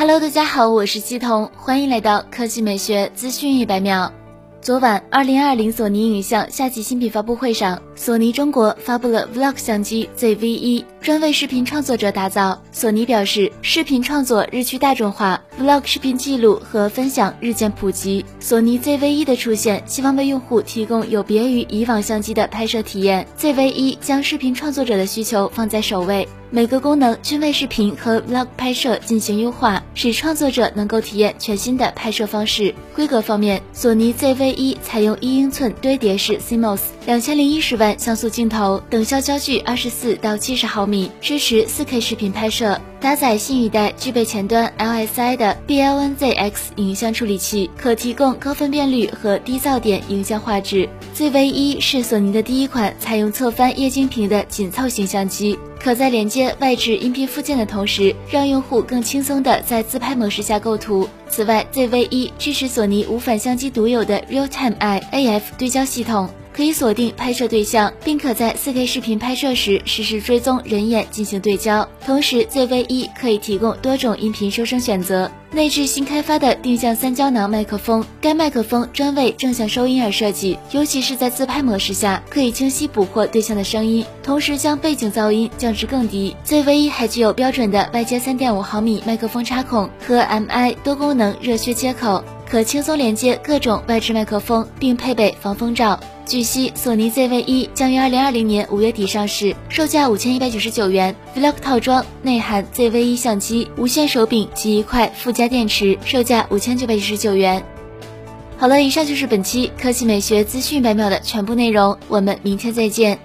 Hello，大家好，我是西彤，欢迎来到科技美学资讯一百秒。昨晚，二零二零索尼影像夏季新品发布会上，索尼中国发布了 Vlog 相机 ZV-E，专为视频创作者打造。索尼表示，视频创作日趋大众化，Vlog 视频记录和分享日渐普及。索尼 ZV-E 的出现，希望为用户提供有别于以往相机的拍摄体验。ZV-E 将视频创作者的需求放在首位。每个功能均为视频和 vlog 拍摄进行优化，使创作者能够体验全新的拍摄方式。规格方面，索尼 ZV-1 采用一英寸堆叠式 CMOS，两千零一十万像素镜头，等效焦距二十四到七十毫米，支持四 K 视频拍摄。搭载新一代具备前端 LSI 的 BLNZX 影像处理器，可提供高分辨率和低噪点影像画质。ZV-E 是索尼的第一款采用侧翻液晶屏的紧凑型相机。可在连接外置音频附件的同时，让用户更轻松地在自拍模式下构图。此外，ZV-E 支持索尼无反相机独有的 Real Time iAF 对焦系统。可以锁定拍摄对象，并可在 4K 视频拍摄时实时追踪人眼进行对焦。同时，ZV-E 可以提供多种音频收声选择。内置新开发的定向三胶囊麦克风，该麦克风专为正向收音而设计，尤其是在自拍模式下，可以清晰捕获对象的声音，同时将背景噪音降至更低。ZV-E 还具有标准的外接3.5毫米麦克风插孔和 MI 多功能热靴接口，可轻松连接各种外置麦克风，并配备防风罩。据悉，索尼 ZV-E 将于2020年五月底上市，售价五千一百九十九元。Vlog 套装内含 ZV-E 相机、无线手柄及一块附加电池，售价五千九百九十九元。好了，以上就是本期科技美学资讯百秒的全部内容，我们明天再见。